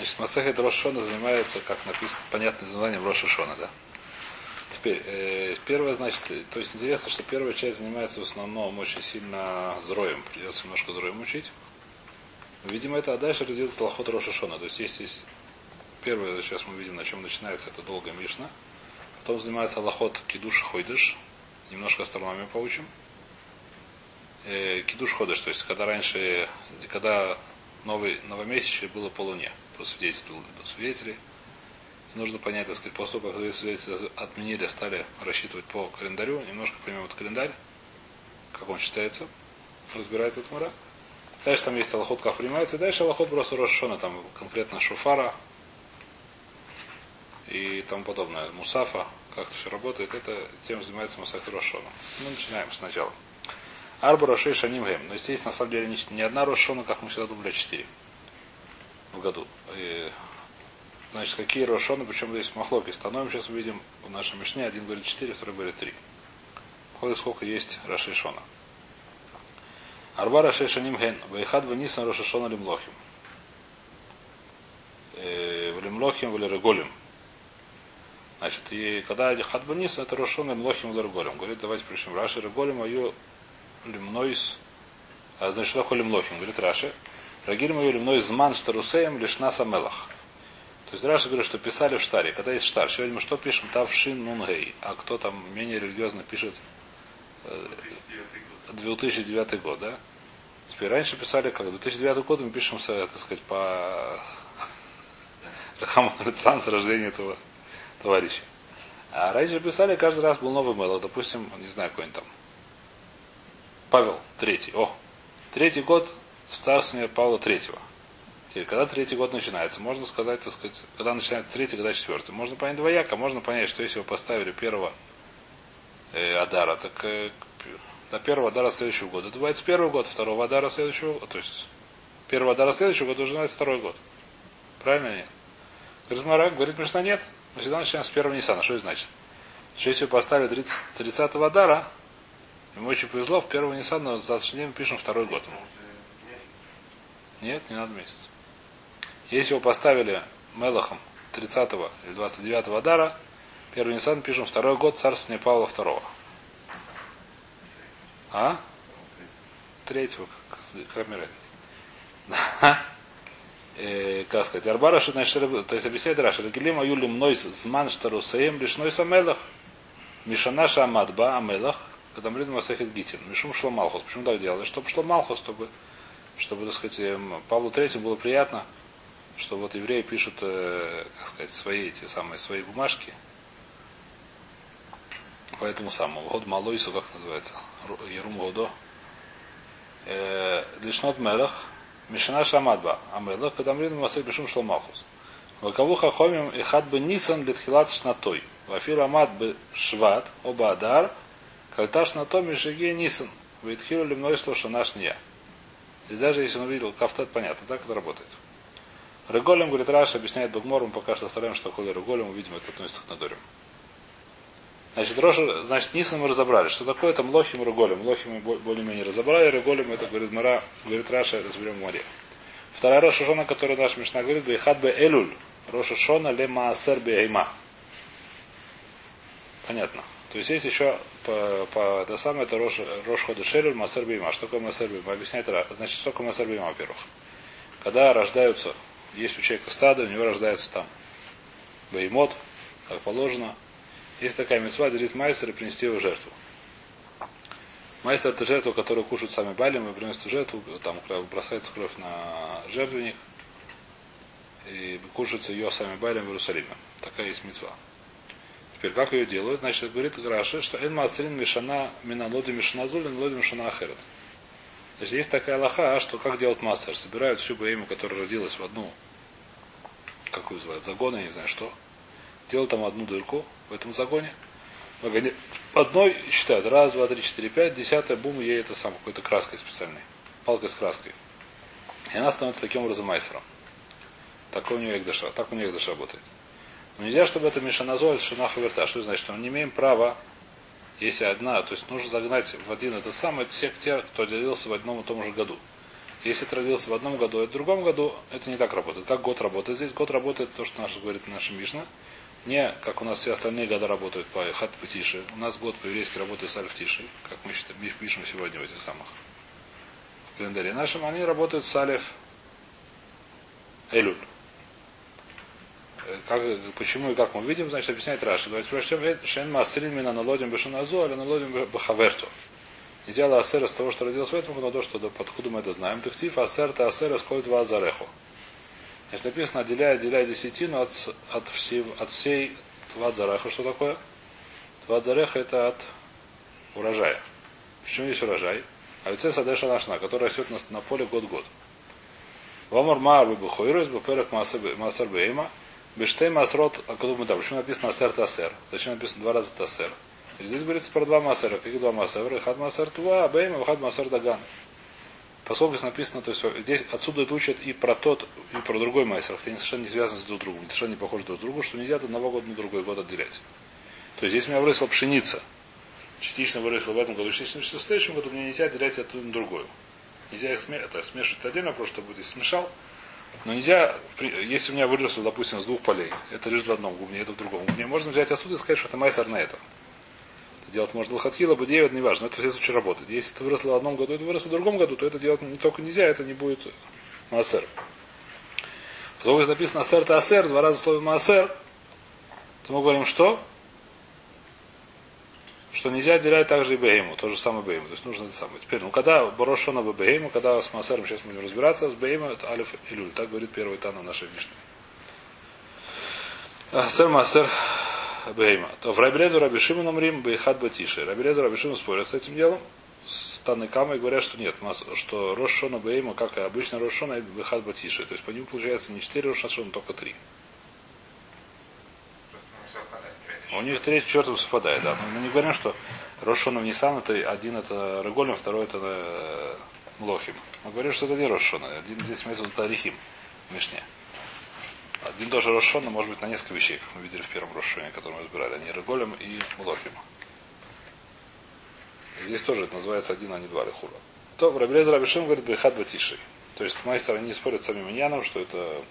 Значит, Масехет Рошона занимается, как написано, понятное названием Роша Шона, да? Теперь, э, первое, значит, то есть интересно, что первая часть занимается в основном очень сильно зроем. Придется немножко зроем учить. Видимо, это а дальше разделит Лохот Роша Шона. То есть, есть, есть первое, сейчас мы видим, на чем начинается это долгая Мишна. Потом занимается Лохот Кидуш Хойдыш. Немножко астрономию поучим. Э, кидуш Ходыш, то есть, когда раньше, когда новый, новомесячный было по луне, по свидетельству свидетелей. Нужно понять, так сказать, после того, как свидетельства отменили, стали рассчитывать по календарю, немножко поймем этот календарь, как он считается, разбирается этот мара. Дальше там есть аллахот, как принимается. Дальше аллахот просто Рошона, там конкретно шуфара и тому подобное. Мусафа, как это все работает, это тем занимается Мусаф Рошона. Мы начинаем сначала. Арба Рошей Шаним Гем. Но здесь на самом деле не, не одна Рошона, как мы всегда думали, а четыре в году. И, значит, какие Рошоны, причем здесь махлоки становим, сейчас увидим в нашем Мишне. Один говорит четыре, второй говорит три. Ходит сколько есть Рошей Шона. Арба Рошей Шаним Ген. Вайхад Ванисан Рошашона Лимлохим. Э, Лимлохим, в Лиреголим. Значит, и когда Хадбанис, это Рошон Лимлохим, в Лиреголим. Говорит, давайте пришли. Раши Реголим, а ее лимнойс, а значит, такое лимлохим? Говорит Раши. Рагиль мою лимной зман штарусеем лишь на самелах. То есть Раши говорит, что писали в штаре. Когда есть штар, сегодня мы что пишем? Тавшин нунгей. А кто там менее религиозно пишет 2009 год, да? Теперь раньше писали как 2009 год мы пишем, так сказать, по Рахаму с рождения этого товарища. А раньше писали, каждый раз был новый мэлок. Допустим, не знаю, какой-нибудь там Павел третий. О, третий год старствования Павла третьего. Теперь, когда третий год начинается, можно сказать, так сказать, когда начинается третий, когда четвертый. Можно понять двояко, можно понять, что если вы поставили первого э, Адара, так э, до первого Адара следующего года. Это бывает с первого года, второго Адара следующего года. То есть первого Адара следующего года уже называется второй год. Правильно нет? Говорит Марак, говорит Мишна, нет. Мы всегда начинаем с первого Ниссана. Что это значит? Что если вы поставили 30, 30 Адара, Ему очень повезло, в первого Ниссана завтрашний день пишем второй год. Нет, не надо месяц. Если его поставили Мелахом 30 или 29 Адара, первый Ниссан пишем второй год царствования Павла II. А? Третьего, как разница. Э, как сказать, Арбараши, значит, то есть объясняет Раши, Рагилим Аюлим Нойс Зман Штарусаем лишь Нойс Амелах. Мишанаша Амадба Амелах. Говорим Масахит Гитин. Мишум шло Малхус. Почему так делали? Чтобы шло Малхус, чтобы, чтобы, так сказать, эм, Павлу Третьему было приятно, что вот евреи пишут, э, как сказать, свои эти самые свои бумажки. Поэтому самому. Год Малойсу, как называется? ירום הודו. Э, לשנות מלך. משנה שעמד בה. כדאמר במסכת משום שלום מלכות. וקבעו חכמים אחד בניסן לתחילת שנתו. ואפילו עמד בשבט או באדר, כלתה שנתו משהגיע ניסן. ויתחילו למנות לו שנה שניה. И даже если он увидел кафтет, понятно, так это работает. רגלים, говорит Раши, объясняет בגמרא, мы пока что оставляем, что такое רגלים, увидим, это относится к נדרים. Значит, Роша, значит, Нисан мы разобрали. Что такое там Лохим и Реголем? Лохим мы более-менее разобрали, Реголем это, говорит Мара, говорит Раша, разберем в море. Вторая Роша Шона, которую наш Мишна говорит, Бейхад бе Элюль. Роша Шона ле Маасер бе Понятно. То есть есть еще по, по это самое это Рош, Рош Хода Шелюль Масер Бима. Что такое Масер Бима? Объясняет Значит, что такое Масер Бима, во-первых. Когда рождаются, есть у человека стадо, у него рождается там беймот, как положено. Есть такая мецва делить майстер и принести его жертву. Майстер это жертва, которую кушают сами балим и приносят жертву, там бросается кровь на жертвенник и кушаются ее сами балим в Иерусалиме. Такая есть мецва. Теперь, как ее делают? Значит, говорит Раши, что Эн Масрин Мишана Миналоди Мишаназулин Лоди Мишана Ахерет. Значит, есть такая лоха, что как делать массер? Собирают всю богему, которая родилась в одну, как ее называют, загон, я не знаю что. Делают там одну дырку в этом загоне. Одной считают раз, два, три, четыре, пять, десятая, бум, ей это сам какой-то краской специальной. Палкой с краской. И она становится таким образом майсером. Так у нее Экдаша, так у нее Экдаша работает. Но нельзя, чтобы это Мишаназоль Шунаха Верта. Что значит? Что мы не имеем права, если одна, то есть нужно загнать в один это самое всех тех, кто делился в одном и том же году. Если ты родился в одном году, а в другом году, это не так работает. Как год работает здесь? Год работает то, что наш, говорит наша Мишна. Не, как у нас все остальные года работают по хат тише. У нас год по-еврейски работает с альф тиши, как мы считаем, пишем сегодня в этих самых календаре нашим. Они работают с алиф элюль. Как, почему и как мы видим, значит, объясняет Раши. Давайте прочтем. Шен мастрин мина налодим бешаназу, а налодим бахаверту. Нельзя асера с того, что родился в этом году, то, что откуда мы это знаем. Тахтив асер та асер исходит в азареху. Значит, написано, отделяя, отделяя десятину от, от, всей, от всей твадзареха. Что такое? Твадзареха это от урожая. Почему есть урожай? А это садеша нашна, который растет на, на поле год-год. Вамар маар бухойрус бухперек маасар бейма. Бештей масрот, а мы там? Почему написано асер тасер? Зачем написано два раза тасер? Здесь говорится про два массера. Какие два массера? Хад массер туа, бейма, хад массер даган. Поскольку здесь написано, то есть здесь отсюда это учат и про тот, и про другой массер, хотя они совершенно не связаны с друг другом, совершенно не похожи друг на друга, что нельзя от одного года на другой год отделять. То есть здесь у меня выросла пшеница. Частично выросла в этом году, частично в следующем году мне нельзя отделять от на другую. Нельзя их смешивать, это смешивать отдельно, просто что будет, если смешал. Но нельзя, если у меня выросло, допустим, с двух полей, это лишь в одном губне, это в другом губне, можно взять отсюда и сказать, что это майсер на это делать можно лохатхила, бадея, это не важно, это все случае работает. Если это выросло в одном году, это выросло в другом году, то это делать не только нельзя, это не будет маасер. Поскольку написано асер это асер, два раза слово маасер, то мы говорим что? Что нельзя отделять также и бейму, то же самое бейму. То есть нужно это самое. Теперь, ну когда Борошона бейму, когда с маасером сейчас будем разбираться, с бейму это алиф и люль. Так говорит первый тан нашей Мишне. Асер маасер Бейма. То в Рабелезу Рабишиму намрим Бейхат Батиши. Рабелезу Рабишиму спорят с этим делом. С Таныкамой говорят, что нет, что Рошона Бейма, как и обычно Рошона, это Бейхат Батиши. То есть по ним получается не 4 Рошона, только 3. У них третий четвертый совпадает, да. Мы не говорим, что Рошона в Нисан это один это Реголем, второй это э, Млохим. Мы говорим, что это не Рошона. Один здесь имеется в виду Тарихим в Мишне. Один тоже Рошона может быть на несколько вещей, как мы видели в первом Рошоне, который мы разбирали. Они Реголем и Мулохим. Здесь тоже это называется один, а не два Лехура. То Рабелез Рабишим говорит Бехат Батиши. То есть майстер не спорят с самим Иньяном, что это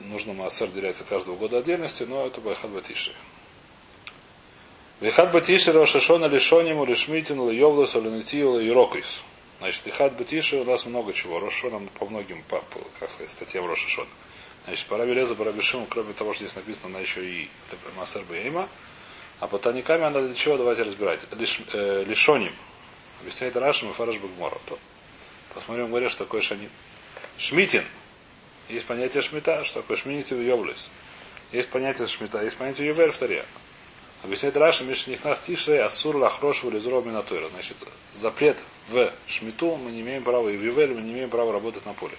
нужно Маасер деляется каждого года отдельности, но это Бехат Батиши. Бехат Батиши Рошашона Лишониму Лишмитину Льевласу Ленетию Лирокрис. Значит, Ихат Батиши у нас много чего. Рошоном по многим, по, по, как сказать, статьям Рошашон. Значит, по Рабелезу, по Рабишиму, кроме того, что здесь написано, она еще и Масер Бейма. А по Таниками она для чего, давайте разбирать. Лиш, э, лишоним. Объясняет Рашим и Фараш Багмора. Посмотрим, говорят, что такое Шаним. Шмитин. Есть понятие шмита, что такое шминити в Есть понятие шмита, есть понятие ювер в таре. Объясняет Раша, Мишних нас тише, ассур лахрош вализров минатойра. Значит, запрет в шмиту мы не имеем права, и в Ювель мы не имеем права работать на поле.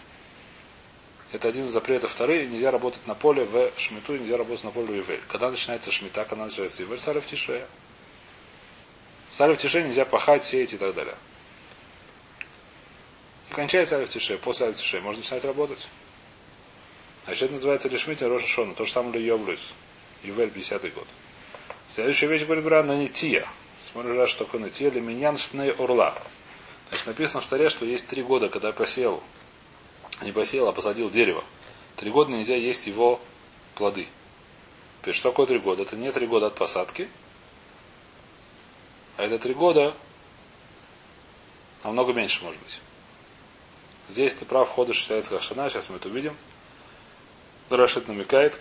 Это один из запретов. Вторые, нельзя работать на поле в шмиту, нельзя работать на поле в Ювель. Когда начинается шмита, когда начинается Ювель, салев тише. Салев тише нельзя пахать, сеять и так далее. И кончается алиф тише. После алиф тише можно начинать работать. Значит, это называется лишмитин Роша Шона. То же самое ли Йоблюс. Ювель, 50 год. Следующая вещь говорит Бра, нанития. Смотрим, что такое нанития. Леминьян шней орла. Значит, написано в таре, что есть три года, когда я посеял, не посеял, а посадил дерево. Три года нельзя есть его плоды. Теперь, что такое три года? Это не три года от посадки, а это три года намного меньше, может быть. Здесь ты прав, хода считается как шана, сейчас мы это увидим. Рашид намекает,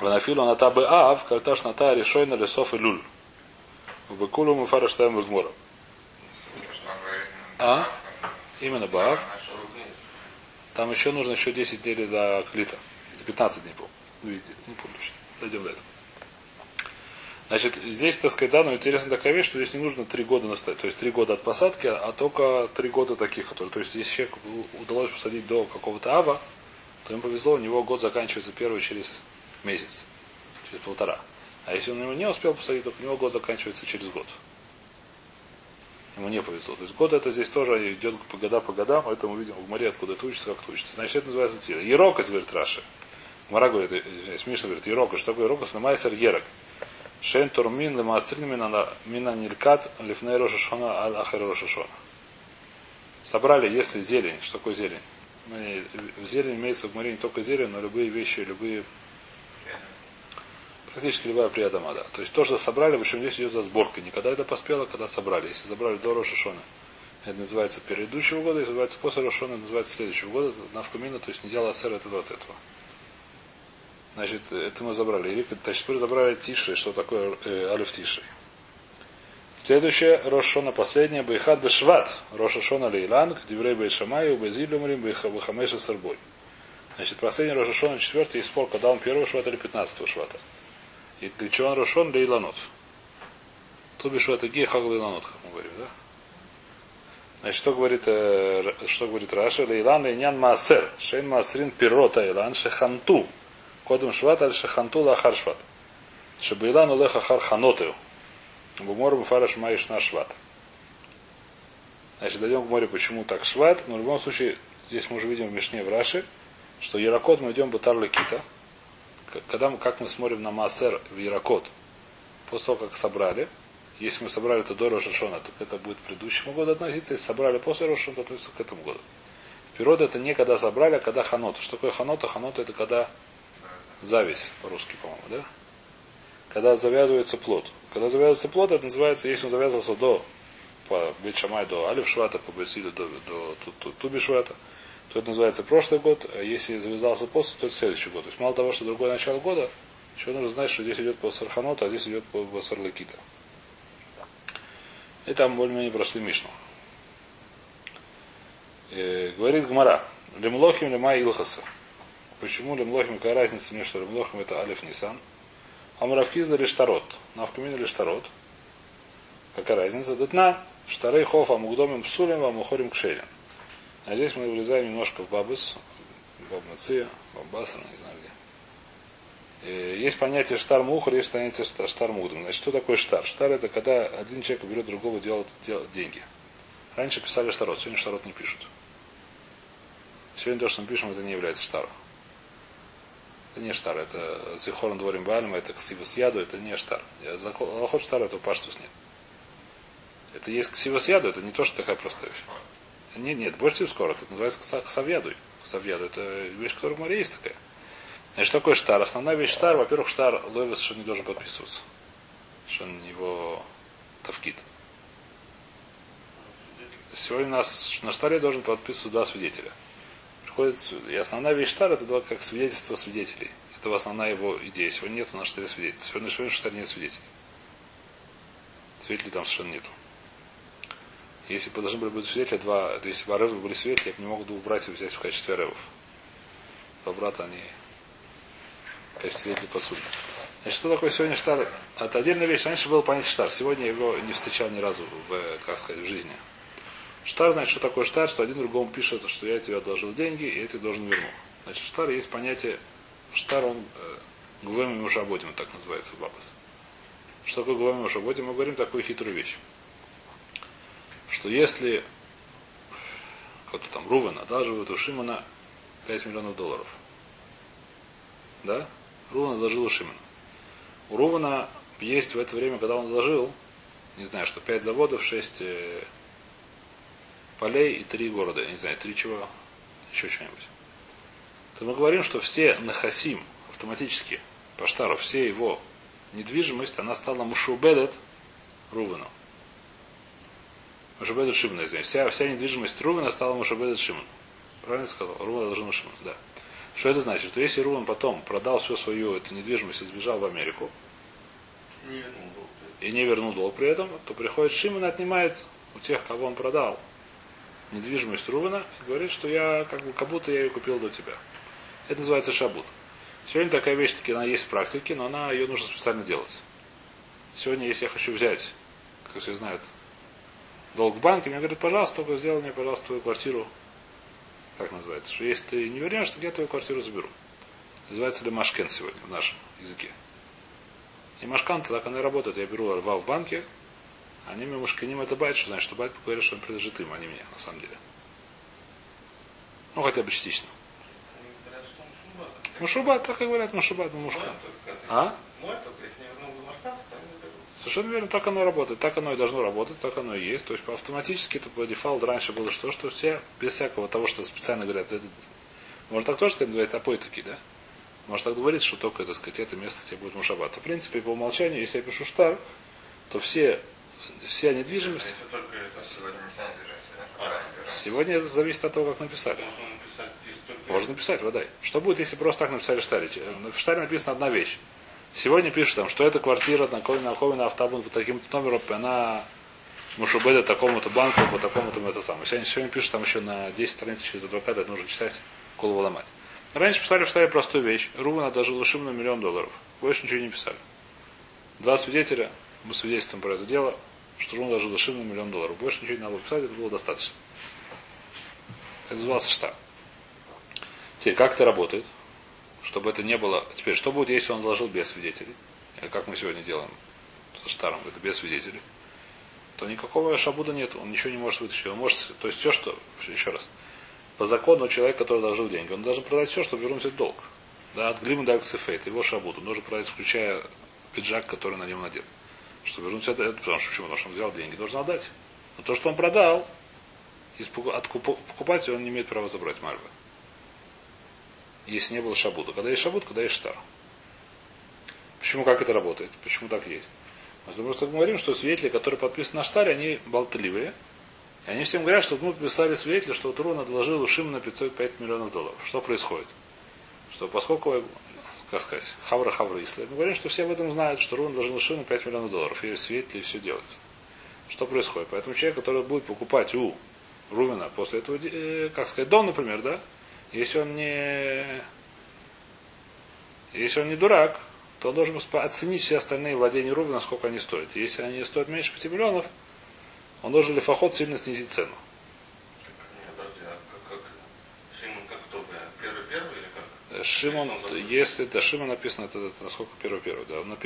Ванафилу ната бы ав, кальташ ната решой на лесов и люль. В Бекулу мы фараштаем в А? Именно Баав. Там еще нужно еще 10 дней до Клита. 15 дней, по Видите, не помню точно. Дойдем до этого. Значит, здесь, так сказать, да, но интересно такая вещь, что здесь не нужно три года настоять. То есть три года от посадки, а только три года таких, которые. То есть, если человек удалось посадить до какого-то ава, то ему повезло, у него год заканчивается первый через месяц, через полтора. А если он не успел посадить, то у него год заканчивается через год. Ему не повезло. То есть год это здесь тоже идет по года по годам, поэтому мы видим в море, откуда это учится, как это учится. Значит, это называется тира. Ерокос, говорит Раши. Мара говорит, извиняюсь, Миша говорит, Ерокос, что такое Ерокос? Лемайсер Ерок. Шен Турмин Лемастрин Мина Нилькат Лифней Рошашона Аль Ахер Рошашона. Собрали, если зелень. Что такое зелень? Зелень имеется в море не только зелень, но любые вещи, любые практически любая приадама, да. То есть то, что собрали, причем здесь идет за сборкой. Не когда это поспело, когда собрали. Если забрали до Рошашона, это называется предыдущего года, если называется после Рошона, это называется следующего года, навкумина, то есть не делала сэр этого от этого. Значит, это мы забрали. Или, значит, теперь забрали Тиши, что такое э, Алиф Тиши. Следующее, Рошона последнее, Байхат Бешват, ראש השנה Лейланг, Диврей Байшамай, Убезилю Мрим, Бахамеша Сарбой. Значит, последний Рошашона, четвертый, есть спор, когда он первого швата или пятнадцатого швата. И для чего он ראש השנה לאילנות. То бишь это Гея חג לאילנות, как мы говорим, да? Значит, что говорит, э, что говорит Раши? לאילן לענין מעשר, שאין מעשרין פירות האילן שחנטו. קודם שבט על שחנטו לאחר שבט. Шебейлан Улеха Хар Ханотею. Бумор Буфараш Маиш на Шват. Значит, дойдем к морю, почему так Шват. Но в любом случае, здесь мы уже видим в Мишне в Раше, что Яракот мы идем Батар Лекита. Когда мы, как мы смотрим на Маасер в Яракот, после того, как собрали, если мы собрали это до Рошашона, то это будет к предыдущему году относиться. Если собрали после Рошашона, то относится к этому году. Вперед это не когда собрали, а когда ханот. Что такое ханота? Ханота это когда зависть по-русски, по-моему, да? Когда завязывается плод. Когда завязывается плод, это называется, если он завязывался до по Бетшамай до Алиф Швата, по Бесиду до, до, до Туби Швата, то это называется прошлый год, а если завязался после, то это следующий год. То есть мало того, что другое начало года, еще нужно знать, что здесь идет по Сарханоту, а здесь идет по Басарлакита. И там более-менее прошли Мишну. Э, говорит Гмара. Лемлохим лема Илхаса. Почему лемлохим, какая разница между лемлохим это Алиф Нисан? А Муравкиза Лештарот. Навкамина Лештарот. Какая разница? Датна. Штары хов амугдомим псулем амухорим кшелем. А здесь мы влезаем немножко в бабус, бабнация, бабасра, не знаю где. Э, есть понятие штар мухар, есть понятие штар мудом. Значит, что такое штар? Штар это когда один человек берет другого делать, делать деньги. Раньше писали штарот, сегодня штарот не пишут. Сегодня то, что мы пишем, это не является штаром. Это не штар, это зихорн дворим бальма, это ксивас яду, это не штар. Алхот штар, этого паштус нет. Это есть ксивас яду, это не то, что такая простая вещь. Нет, нет, больше скоро, это называется ксавьядуй. Ксавьяду, это вещь, которая в море есть такая. Значит, что такое штар? Основная вещь штар, во-первых, штар ловец, что не должен подписываться. Что он его тавкит. Сегодня у нас на штаре должен подписываться два свидетеля. Приходит, и основная вещь штар это два как свидетельство свидетелей. Это основная его идея. Сегодня нет на штаре свидетелей. Сегодня, сегодня штаре нет свидетелей. Свидетелей там совершенно нету. Если бы должны были быть свидетели, два, то если бы Аревы были свидетели, я бы не мог двух братьев взять в качестве Аревов. Два брата, они в качестве свидетелей посуды. Значит, что такое сегодня штар? Это отдельная вещь. Раньше был понятие штар. Сегодня я его не встречал ни разу в, как сказать, в жизни. Штар значит, что такое штар, что один другому пишет, что я тебе одолжил деньги, и я тебе должен вернуть. Значит, штар есть понятие, штар он э, гувем и так называется Бабас. Что такое гувем и мушаботим? Мы говорим такую хитрую вещь что если кто-то там Рувена одалживает у Шимона 5 миллионов долларов, да, Рувен одолжил у Шимона. У Рувена есть в это время, когда он одолжил, не знаю, что 5 заводов, 6 э, полей и 3 города, я не знаю, 3 чего, еще что-нибудь. То мы говорим, что все Нахасим автоматически по штару, все его недвижимость, она стала Мушубедет Рувену. Мушабеду Шимна, извиняюсь. Вся, вся недвижимость Рувена стала Мушабеду Шимон. Правильно сказал? Рувен должен Шимон, да. Что это значит? Что если Рувен потом продал всю свою эту недвижимость и сбежал в Америку, Не и не вернул долг при этом, то приходит Шимон и отнимает у тех, кого он продал, недвижимость Рувена и говорит, что я как, бы, как будто я ее купил до тебя. Это называется шабут. Сегодня такая вещь таки она есть в практике, но она ее нужно специально делать. Сегодня, если я хочу взять, как все знают, долг в банке, мне говорят, пожалуйста, только сделай мне, пожалуйста, твою квартиру. Как называется? Что если ты не вернешь, то я твою квартиру заберу. Называется ли משכן сегодня в нашем языке. И משכן, так она работает. Я беру הלוואה в банке, они мне ממשכנים את הבית, что значит, что בית говорит, что он принадлежит им, а не мне, на самом деле. Ну, хотя бы частично. Они говорят, что он משועבד. משועבד, так и говорят, משועבד, мушка. Мой только, А? Совершенно верно, так оно работает, так оно и должно работать, так оно и есть. То есть автоматически это по дефолту раньше было что, что все, без всякого того, что специально говорят, это, можно так тоже сказать, называется апойтаки, да? Можно так говорить, что только, так сказать, это место тебе будет мушабат. В принципе, по умолчанию, если я пишу штар, то все, вся недвижимость... Если только это сегодня не станет Сегодня это зависит от того, как написали. Можно написать, если только Можно написать, водай. Что будет, если просто так написали в штаре? В штаре написана одна вещь. Сегодня пишут там, что эта квартира на на автобус по таким-то номером, на Мушубеда такому-то банку, по такому-то это самое. Сегодня, сегодня пишут там еще на 10 страниц через адвоката, это нужно читать, голову ломать. Раньше писали в штаре простую вещь. Руван одолжил Шиму на миллион долларов. Больше ничего не писали. Два свидетеля, мы свидетельствуем про это дело, что одолжил Шиму на миллион долларов. Больше ничего не надо было писать, это было достаточно. Это назывался штаб. Теперь, как это работает? Чтобы это не было... Теперь, что будет, если он вложил без свидетелей? Как мы сегодня делаем со штаром, это без свидетелей? То никакого шабуда нет, он ничего не может вытащить. Он может, то есть все, что... Еще раз. По закону человек, который вложил деньги, он должен продать все, чтобы вернуть этот долг. Да, от Глима до Аксифейт, его шабуд. Он должен продать, включая пиджак, который на нем надет. Чтобы вернуть это, это потому что почему? Потому что он взял деньги, должен отдать. Но то, что он продал, от покупателя он не имеет права забрать мальбы. Если не было шабуда. Когда есть шабуд, когда есть штар. Почему как это работает? Почему так есть? Мы просто говорим, что свидетели, которые подписаны на штаре, они болтливые. И они всем говорят, что мы подписали свидетеля, что Турон отложил у Шима на 505 миллионов долларов. Что происходит? Что поскольку, как сказать, хавра хавра исла, мы говорим, что все об этом знают, что Рун должен у на 5 миллионов долларов. И свидетели все делается. Что происходит? Поэтому человек, который будет покупать у Рувена после этого, э, как сказать, дом, например, да, если он не, если он не дурак, то он должен оценить все остальные владения Рувена, сколько они стоят. Если они стоят меньше 5 миллионов, он должен лифоход сильно снизить цену. Нет, подожди, а как, как Шимон как кто бы? Первый первый или как? Э, Шимон, если да, Шимон написано, это, это насколько первый первый, да. Но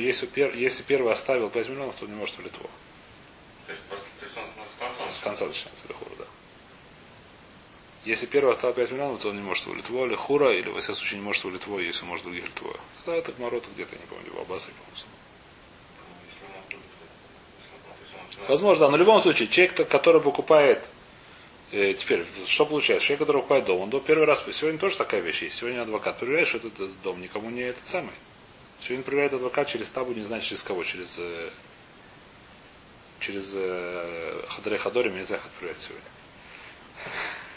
если, пер, если первый оставил 5 миллионов, то он не может в Литву. То есть, то есть он с конца С конца начинается Лихура, да. Если первый оставил 5 миллионов, то он не может в Литву, или Хура, или во всяком случае не может в Литву, если может других Литву. Да, это Гмарота где-то, не помню, в Аббаса, по-моему. Если если начинает- Возможно, да, но в любом случае, человек, который покупает э, теперь, что получается? Человек, который покупает дом, он до первый раз, сегодня тоже такая вещь есть. Сегодня адвокат проверяет, что этот дом никому не этот самый. Сегодня проверяет адвокат через табу, не знаю через кого, через э, через э, Хадре Хадорим, не знаю, как проверять сегодня.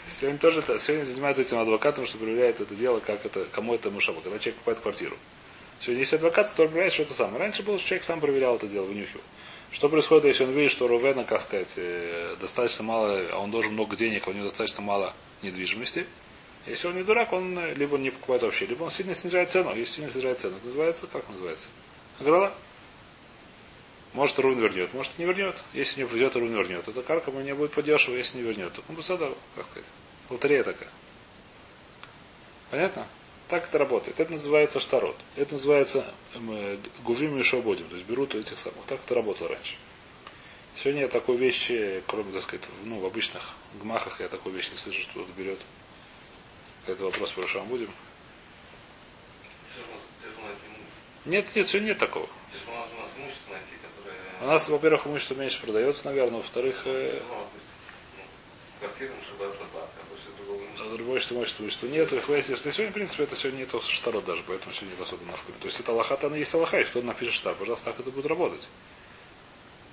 Сегодня тоже это- сегодня занимается этим адвокатом, что проверяет это дело, как это, кому это мушаба, когда человек покупает квартиру. Сегодня есть адвокат, который проверяет, что это самое. Раньше было, что человек сам проверял это дело, вынюхивал. Что происходит, если он видит, что Рувена, как сказать, э, достаточно мало, а он должен много денег, а у него достаточно мало недвижимости. Если он не дурак, он э, либо не покупает вообще, либо он сильно снижает цену. Если сильно снижает цену, это называется, как называется? Аграла? Может, Рун вернет, может, не вернет. Если не придет, Рун вернет. Это карка ему не будет подешево, если не вернет. Ну, просто, как сказать, лотерея такая. Понятно? Так это работает. Это называется штарот. Это называется эм, э, гувим и шабодим. То есть берут у этих самых. Так это работало раньше. Сегодня я такой вещи, кроме, так сказать, ну, в обычных гмахах я такой вещь не слышу, что кто-то берет. Это вопрос найти имущество. Нет, нет, сегодня нет такого. У нас. У во-первых, имущество меньше продается, наверное. Во-вторых, э, Тяжело, то есть, ну, Квартира Шаббат Лабат, а другое, что имущество, имущества нет. Их выяснилось, что сегодня, в принципе, это сегодня не то штарот даже, поэтому сегодня нет особо навками. То есть это Аллаха, там есть Аллаха, и кто напишет штар, пожалуйста, так это будет работать.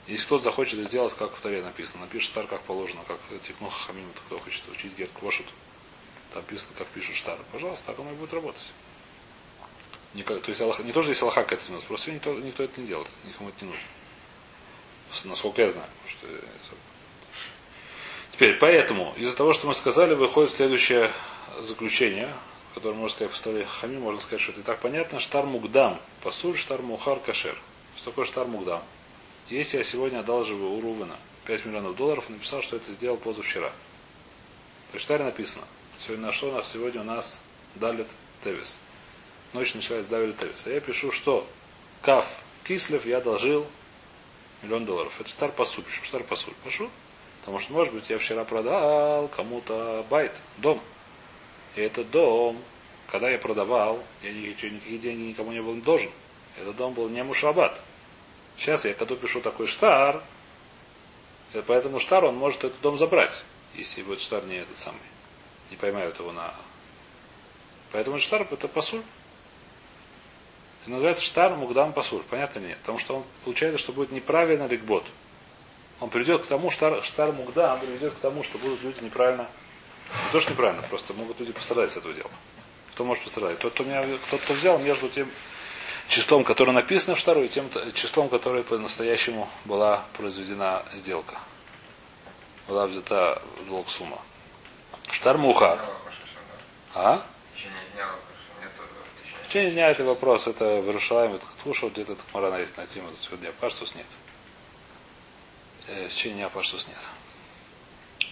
Если кто-то захочет сделать, как в Таре написано, напишет штар, как положено, как Тикнух Хамим, кто хочет учить Гет Квошут, там написано, как пишут штар. Пожалуйста, так оно и будет работать. Никак, то есть Аллах, не то, что есть Аллаха к этому, просто никто, никто это не делает, никому это не нужно. Насколько я знаю. Что я- Теперь, поэтому, из-за того, что мы сказали, выходит следующее заключение, которое можно сказать в столе Хами, можно сказать, что это и так понятно. Штар Мугдам. Пасуль, Штар Мухар, Кашер. Что такое Штар Мугдам? Если я сегодня одалживаю у Рувена 5 миллионов долларов, написал, что это сделал позавчера. То есть в Таре написано. Сегодня на что у нас? Сегодня у нас Далит Тевис. Ночь началась Давид Тевис. А я пишу, что Каф Кислев я одолжил миллион долларов. Это Штар Пасуль. Пишу Штар Пасуль. Пишу. Потому что, может быть, я вчера продал кому-то байт, дом. И этот дом, когда я продавал, я ничего, никаких денег никому не был должен. Этот дом был не мушабат. Сейчас я когда пишу такой штар, э, поэтому штар он может этот дом забрать, если будет штар не этот самый. Не поймают его на... Поэтому штар это пасуль. Это называется штар мугдам пасуль. Понятно нет? Потому что он получается, что будет неправильно рикбот. Он придет к тому, штар, штар мугдам приведет к тому, что будут люди неправильно. Не то, что неправильно, просто могут люди пострадать с этого дела. Кто может пострадать? Тот, кто, меня, тот, кто взял между тем числом, которое написано в штару, и тем числом, которое по-настоящему была произведена сделка. Была взята в долг сумма. Штар муха. А? В течение дня это вопрос. Это вырушаем, это слушал где-то Мара есть на тему сегодня. Паштус нет. Э, в течение Паштус нет.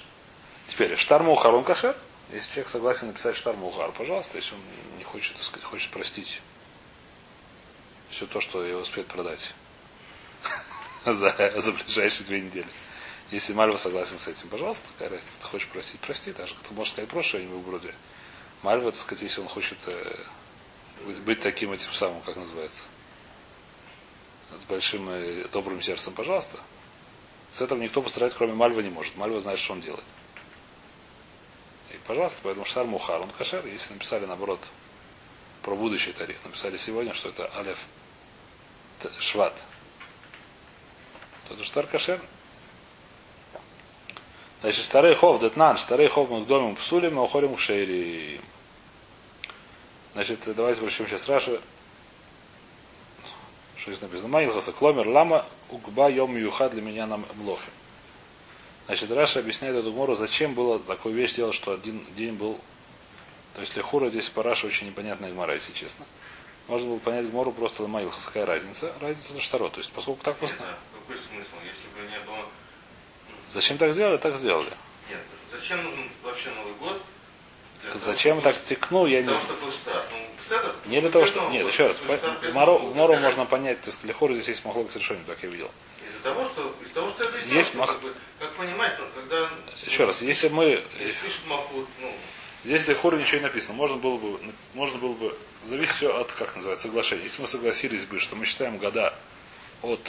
Теперь, штар мухар, он кашер? Если человек согласен написать штар мухар, пожалуйста, если он не хочет, так сказать, хочет простить все то, что я успеет продать за, за ближайшие две недели. Если Мальва согласен с этим, пожалуйста, какая разница, ты хочешь простить, прости, даже ты можешь сказать прошлое, а не в броде. Мальва, так сказать, если он хочет э, быть, быть таким этим самым, как называется, с большим и добрым сердцем, пожалуйста. С этого никто постарать, кроме Мальва, не может. Мальва знает, что он делает. И, пожалуйста, поэтому Шар Мухар, он кашер. Если написали, наоборот, про будущий тариф, написали сегодня, что это Алеф Шват, то это Штар кашер. Значит, старый хов детнан, старый хов мы к дому псулим, а уходим к шейри. Значит, давайте прочтем сейчас Раши. Что здесь написано? למאי הלכתא כלומר למה הוקבע יום מיוחד למנין המלכים. Значит, Раши объясняет эту гмору, зачем было такую вещь делать, что один день был... То есть לכאורה здесь по Раши очень непонятная гмора, если честно. Можно было понять гмору просто למאי הלכתא. Какая разница? Разница на שטרות. То есть, поскольку так просто... Какой смысл? Если бы не было Зачем так сделали? Так сделали. Нет, зачем нужен вообще Новый год? Зачем так текну, я не... Ну, не для того, что... Нет, еще раз. Гмору можно понять, то есть для хора здесь есть махлок решение, как я видел. Из-за того, что, из того, что я объяснял, есть мах... как, бы, как понимать, ну, когда... Еще раз, если мы... Пишут махут, ну... Здесь для хора ничего не написано. Можно было бы, можно было бы, зависит все от, как называется, соглашения. Если мы согласились бы, что мы считаем года от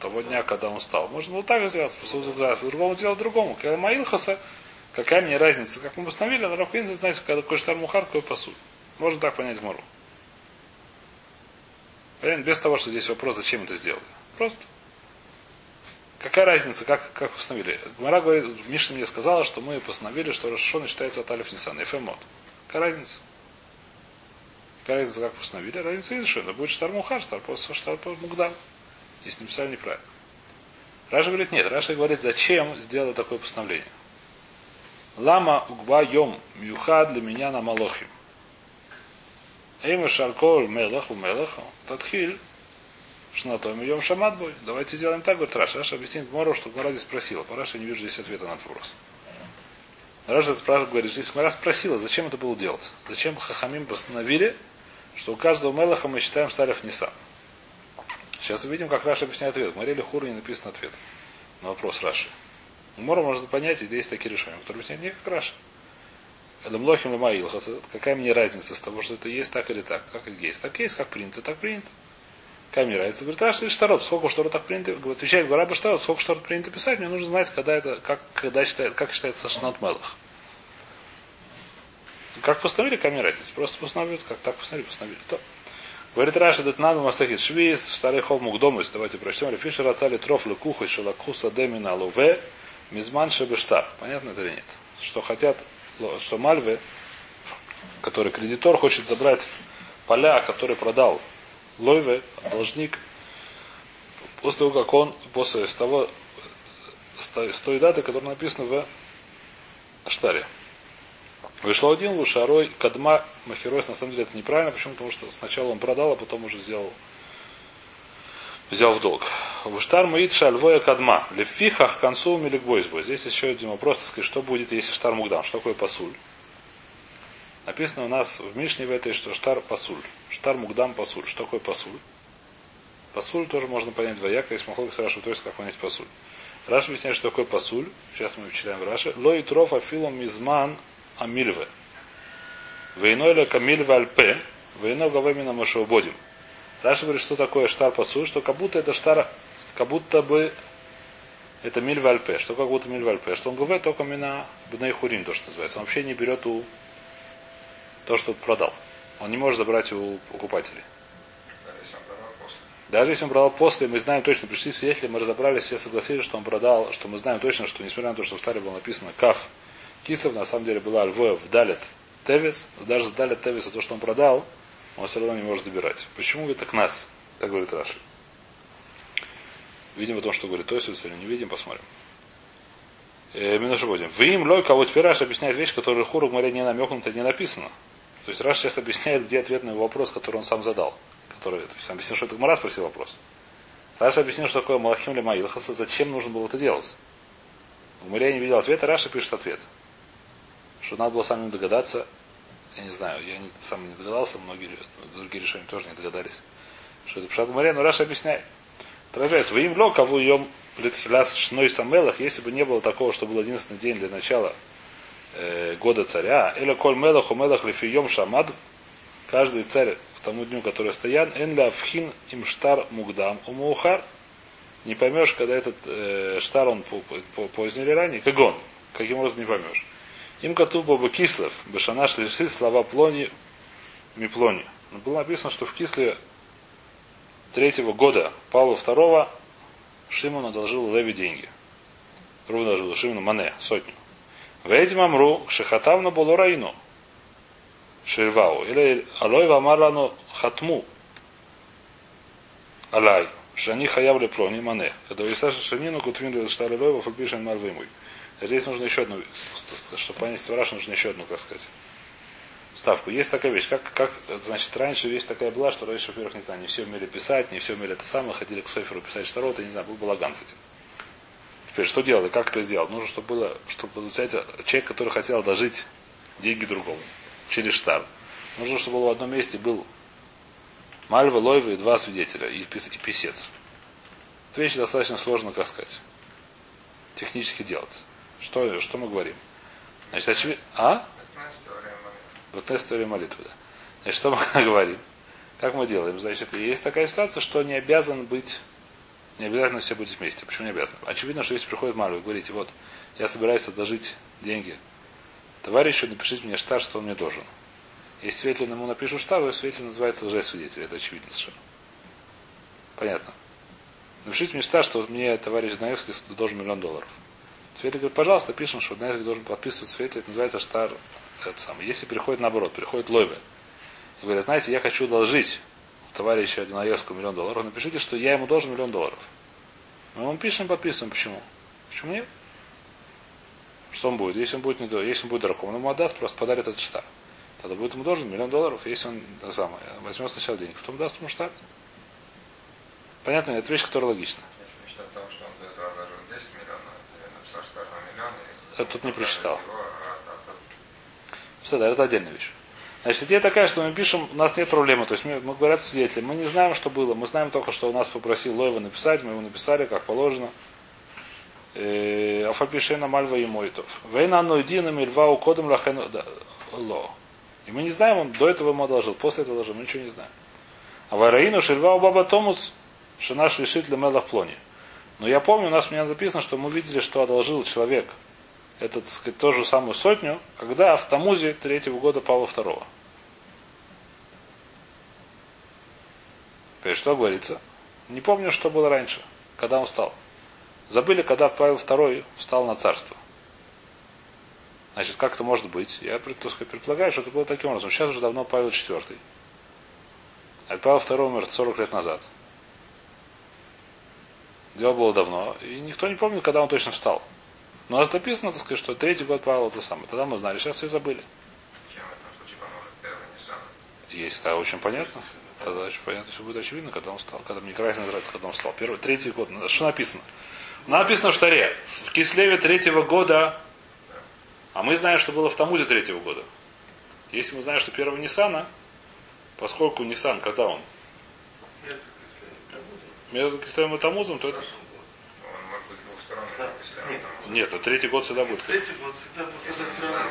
того дня, когда он стал. Можно было так сделать, способность другому делать другому. Когда Маилхаса, какая мне разница, как мы восстановили, а Рафхин знаете, когда какой штар мухар, какой посуд. Можно так понять Мору. Понятно? Без того, что здесь вопрос, зачем это сделали. Просто. Какая разница, как, как постановили? Гмара говорит, Миша мне сказала, что мы постановили, что Рошашона считается от Алиф Нисан, Эфемот. Какая разница? Какая разница, как постановили? Разница есть, что это будет штар мухар, штар, שטר מוקדם. Если написали неправильно. Раши говорит, нет. Раши говорит, зачем сделали такое постановление. למה הוקבע יום מיוחד למנין המלכים. אימא שכל מלך ומלך. תתחיל שנתו מיום שעמד בו. Давайте сделаем так, говорит Раши. Раши объяснит Гмору, что Гмора здесь спросила. По Раши не вижу здесь ответа на этот вопрос. Раши спрашивает, говорит, здесь Гмора спросила, зачем это было делать? Зачем חכמים постановили, что у каждого מלך а мы считаем Салев Ниса. Сейчас увидим, как Раши объясняет ответ. В גמרא לכאורה не написан ответ на вопрос Раши. Гмора можно понять, и есть такие ראשונים, которые объясняют не как Раши. למלכים למאי הלכתא. Какая мне разница с того, что это есть так или так? Как это есть? Так есть, как принято, так принято. Какая мне разница? Говорит, Раши שטרות, сколько שטרות так принято? Отвечает גמרא לשטרות, сколько שטרות принято писать, мне нужно знать, когда это, как, когда считает, как считается שנת מלך. Как постановили, какая мне разница? Просто постановили, как так постановили, постановили. То. Говорит Раша, дет надо масахит швиз, старый хол мукдомус. Давайте прочтем. Рефишер ацали троф лекухой шелакуса демина луве, мизман шебештар. Понятно это или нет? Что хотят, что Мальве, который кредитор, хочет забрать поля, которые продал Лойве, должник, после того, как он, после того, с той даты, которая написана в Штаре. Вышло один лушарой, кадма махирос, на самом деле это неправильно, почему? Потому что сначала он продал, а потом уже сделал, взял в долг. Уштар муит шальвоя кадма. Лефихах концу миликбойсбой. Здесь еще один вопрос, так сказать, что будет, если штар мугдам? Что такое пасуль? Написано у нас в Мишне в этой, что штар пасуль. Штар мугдам пасуль. Что такое пасуль? Пасуль тоже можно понять двояко, если махлок спрашивает, то есть как понять пасуль. Раш объясняет, что такое пасуль. Сейчас мы читаем в Раше. Лой троф афилом мизман амильве. Вейнойля камильве альпе. Вейно гавемина машеубодим. Раша говорит, что такое штар пасу, что как будто это штар как будто бы это миль вальпе. Что как будто миль вальпе? Что он говорит только мина бнейхурин, то, что называется. Он вообще не берет у то, что продал. Он не может забрать у покупателей. Даже если он продал после, мы знаем точно, пришли свидетели, мы разобрались, все согласились, что он продал, что мы знаем точно, что несмотря на то, что в старе было написано Каф Кислов, на самом деле была Львов в Далет Тевис, даже с Далет Тевиса то, что он продал, он все равно не может забирать. Почему это к нас? Так говорит Раши. Видим о том, что говорит Тойсус, или не видим, посмотрим. Э, Минуша будем. Вы им лой, кого теперь Раш объясняет вещь, которую Хуру море не намекнута, не написано. То есть Раши сейчас объясняет, где ответ на его вопрос, который он сам задал. Который, то есть объяснил, что это Гмара спросил вопрос. Раши объяснил, что такое מלכים למאי הלכתא, зачем нужно было это делать. В Гмаре не видел ответа, Раши пишет ответ. Что надо было самим догадаться. Я не знаю, я не, сам не догадался, многие другие ראשונים тоже не догадались. Что это פשט גמרא, но Раши объясняет. Отражает, ואם לא הוקבע יום לתחילת שנות המלך, если бы не было такого, что был единственный день для начала э, года царя, или коль мелах у мелах лифием шамад, каждый царь к тому дню, который стоян, эн ля вхин им штар мугдам умухар, не поймешь, когда этот э, штар он по, по, поздний или ранний, как он, каким образом не поймешь. Им катуба бы кислов, бешанаш лиши слова плони, миплони. Было написано, что в Кисле третьего года Павла второго Шимон одолжил Леви деньги. Рувна одолжил Шимону Мане, сотню. В этим амру было райну. Ширвау. Или алой вамарану хатму. Алай. Шани хаявли плони мане. Когда вы Саша Шанину кутвин стали лой, фальпишен марвимуй. Здесь нужно еще одну, чтобы понять Свараш, нужно еще одну, как сказать, ставку. Есть такая вещь, как, как значит, раньше вещь такая была, что раньше, во-первых, не знаю, не все умели писать, не все умели это самое, ходили к Соферу писать что-то, не знаю, был балаган с этим. Теперь что делать, как это сделать? Нужно, чтобы было, чтобы взять человек, который хотел одолжить деньги другому через штаб. Нужно, чтобы в одном месте был Мальва, Лойва и два свидетеля, и, пис, и писец. Это вещь достаточно сложно, как сказать, технически делать. Что, что мы говорим? Значит, очевидно... А? Это история молитвы, да. Значит, что мы говорим? Как мы делаем? Значит, есть такая ситуация, что не обязан быть, не обязательно все быть вместе. Почему не обязан? Очевидно, что если приходит и говорите, вот, я собираюсь одолжить деньги товарищу, напишите мне штар, что он мне должен. Если Светлин ему напишу штар, то Светлин называется лжесвидетель. Это очевидно совершенно. Понятно. Напишите мне штар, что мне товарищ Знаевский должен миллион долларов. Светлин говорит, пожалуйста, пишем, что Знаевский должен подписывать Светлин. Это называется штар это самое. Если приходит наоборот, приходит Лойве. И говорит, знаете, я хочу должить товарища Дунаевскому миллион долларов, напишите, что я ему должен миллион долларов. Мы ему пишем, подписываем. Почему? Почему нет? Что он будет? Если он будет, не, если он будет дураком, он ему отдаст, просто подарит этот штаб. Тогда будет ему должен миллион долларов, если он самое, возьмет сначала денег, потом даст ему штаб. Понятно? Это вещь, которая логична. Это тут не прочитал. Все, да, это отдельная вещь. Значит, идея такая, что мы пишем, у нас нет проблемы. То есть мы, мы говорят свидетели, мы не знаем, что было. Мы знаем только, что у нас попросил Лойва написать, мы его написали, как положено. Э, Афапишена Мальва и Мойтов. Вейна Нойдинам Ильва Укодом Лахен Ло. И мы не знаем, он до этого ему одолжил, после этого одолжил, мы ничего не знаем. А Вараину Шильва Баба Томус Шинаш решит для Мелах Плони. Но я помню, у нас меня записано, что мы видели, что одолжил человек это, так сказать, ту же самую сотню, когда в Тамузе третьего года Павла второго. Теперь что говорится? Не помню, что было раньше, когда он встал. Забыли, когда Павел II встал на царство. Значит, как это может быть? Я предполагаю, что это было таким образом. Сейчас уже давно Павел IV. А Павел II умер 40 лет назад. Дело было давно. И никто не помнит, когда он точно встал. Но у нас написано, так сказать, что третий год Павла это самое. Тогда мы знали, сейчас все забыли. Есть, да, очень понятно. Тогда очень понятно, все будет очевидно, когда он встал. Когда мне крайне нравится, когда он встал. Первый, третий год. Что написано? Написано в Таре. В Кислеве третьего года. А мы знаем, что было в Тамузе третьего года. Если мы знаем, что первого Ниссана, поскольку Ниссан, когда он? Между Кислевым и Тамузом, то это... Нет, ну третий год всегда будет. Третий год всегда будет со стороны.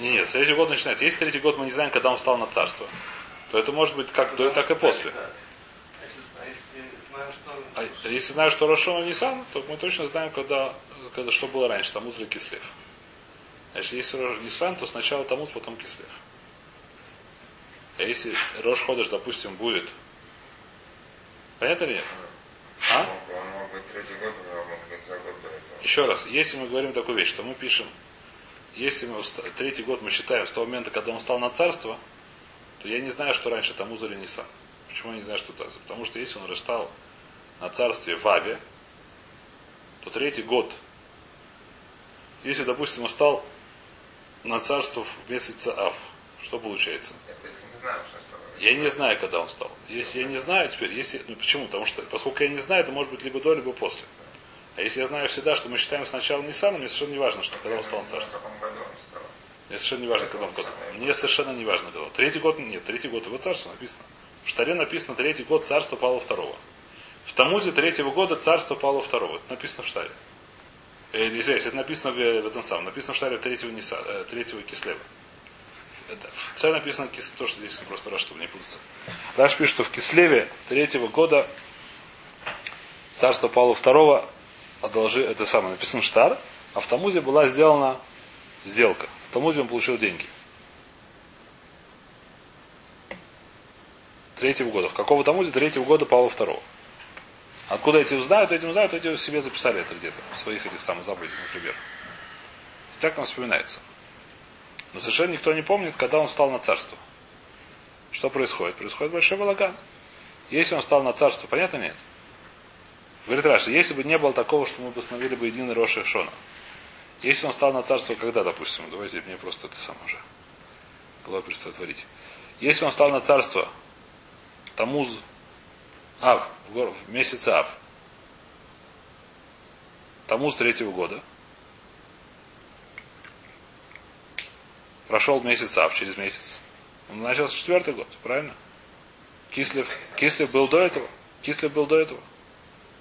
Нет, третий год начинается. Если третий год мы не знаем, когда он стал на царство, то это может быть как до, так и после. А если Знаем, что... А если знаешь, что Рошона Нисан, то мы точно знаем, когда, когда что было раньше, Тамуз или Кислев. Значит, если Нисан, то сначала Тамуз, потом Кислев. А если Рош Ходыш, допустим, будет... Понятно ли нет? А? Быть третий год, у него мог быть за год до этого. Еще раз, если мы говорим такую вещь, то мы пишем, если мы уста- третий год мы считаем с того момента, когда он стал на царство, то я не знаю, что раньше, Тамуз или Нисан. Почему я не знаю, что это? Потому что если он уже стал на царстве в Аве, то третий год, если, допустим, он стал на царство в месяце Ав, что получается? Это если знаем, что стало. Я не знаю, когда он стал. Если я не знаю теперь, если, ну почему? Потому что, поскольку я не знаю, это может быть либо до, либо после. А если я знаю всегда, что мы считаем сначала Ниссана, мне совершенно не важно, что когда он стал царство. Мне совершенно не важно, когда он год. Мне совершенно не важно, когда. Третий год, нет, третий год его царство написано. В Штаре написано третий год царства Павла второго. В Тамузе третьего года царство Павла второго. Это написано в Штаре. Э, это написано в, в этом самом. Написано в Штаре третьего, Ниса, э, третьего Кислева. Это, Штаре написано то, что здесь просто раз, чтобы не путаться. Раш пишет, что в Кислеве третьего года царство Павла второго одолжи, это самое, написано Штар, а в Тамузе была сделана сделка. В Тамузе он получил деньги. Третьего года. В какого Тамузе? Третьего года Павла второго. Откуда эти узнают? Эти узнают, эти себе записали это где-то. В своих этих самых заповедях, например. И так нам вспоминается. Но совершенно никто не помнит, когда он стал на царство. Что происходит? Происходит большой балаган. Если он стал на царство, понятно нет? Говорит Раша, если бы не было такого, что мы бы установили бы единый Роша Шона. Если он стал на царство когда, допустим, давайте мне просто это сам уже. Головой представить. Если он стал на царство Тамуз Ав, в месяц Ав, Тамуз третьего года, прошел месяц Ав, через месяц, он начался четвертый год, правильно? Кислев, Кислев был до этого. Кислев был до этого.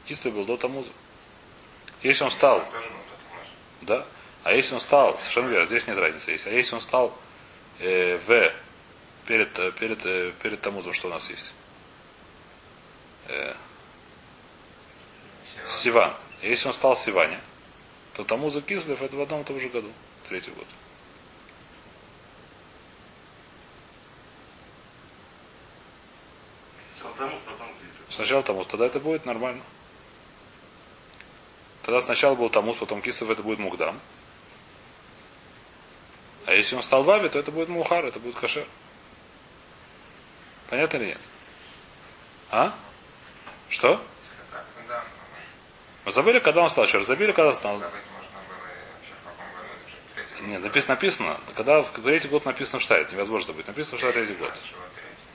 Кислев был до Тамуза. Если он стал да? А если он стал, совершенно верно, здесь нет разницы есть. А если он стал э, в перед, э, перед, э, перед Тамузом, что у нас есть? Э, Сиван. Если он стал Сиване, то Тамуза Кислев это в одном и том же году, третий год. Сначала тому, потом Кислев. Сначала Тамуз, тогда это будет нормально. Тогда сначала был Тамуз, потом Кислев, это будет Мугдам. А если он стал Вави, то это будет Мухар, это будет Кашер. Понятно или нет? А? Что? Да, Мы забыли, когда он стал? Что, забили, когда стал? Нет, написано, написано. Когда в третий год написано в Штаре, невозможно забыть. Написано в Штаре третий год.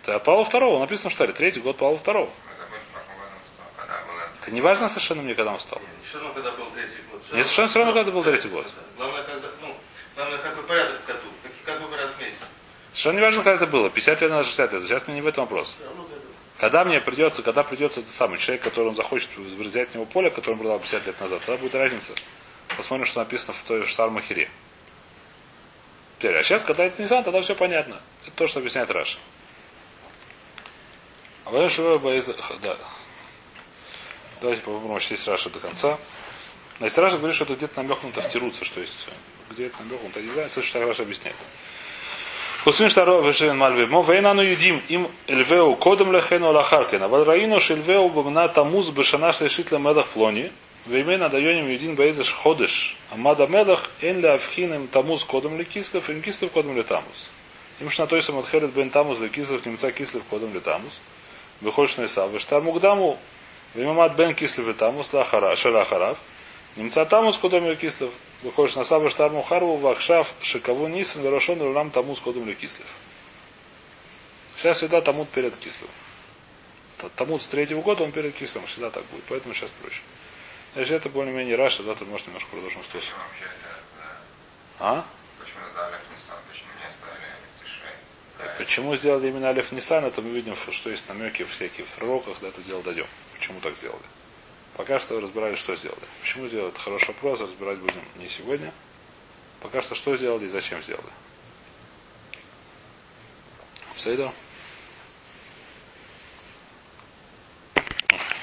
Это Павла второго, написано в Штаре, третий год Павла второго. Мы забыли, в каком году он стал. Когда было Это не важно совершенно мне, когда он стал. Все равно, когда был третий год. Мне совершенно все равно, когда был третий год. Главное, когда, ну, главное, какой порядок в году, как- какой порядок в месяце. Совершенно не важно, когда это было. 50 лет назад, 60 лет. Сейчас мне не в этом вопрос. Все. Когда мне придется, когда придется этот самый человек, который он захочет взять в него поле, которое он продал 50 лет назад, тогда будет разница. Посмотрим, что написано в той же Штармахере. Теперь, а сейчас, когда это не знаю, тогда все понятно. Это то, что объясняет Раша. А потом, что боится... Да. Давайте попробуем читать Раша до конца. Значит, Раша говорит, что это где-то намекнуто в Тируце, что есть. Э, Где это намекнуто, не знаю, слышу, что Раша объясняет. Хусвин Штарова Вешевин Мальве. Мо вейнану едим им эльвеу кодом лехену лахаркен. А вадраину шельвеу бомна тамуз бешана шлешитла медах плони. Веймена дайоним един бейзеш ходыш. А мада медах эн ля авхинем тамуз кодом лекислов, им кислов кодом ле летамуз. Им шнатойсом отхелет бен тамуз лекислов, немца кислов кодом ле летамуз. Выходишь на Исав. Вештар мугдаму Вимамат бен кислев и тамус шарахарав. Немца тамус кудом кислев. Выходишь на сабы штарму харву вахшав шикову нисен верошен рулам тамус кудом кислев. Сейчас всегда тамут перед кислев. Тамут с третьего года он перед кислым. Всегда так будет. Поэтому сейчас проще. Если это более-менее раша, да, то может немножко продолжим с тусом. А? Э, почему сделали именно Алиф Нисан, это мы видим, что есть намеки всякие в пророках, да, это дело дойдем. Почему так сделали? Пока что разбирали, что сделали. Почему сделали? Это хороший вопрос, разбирать будем не сегодня. Пока что что сделали и зачем сделали. Сейдо?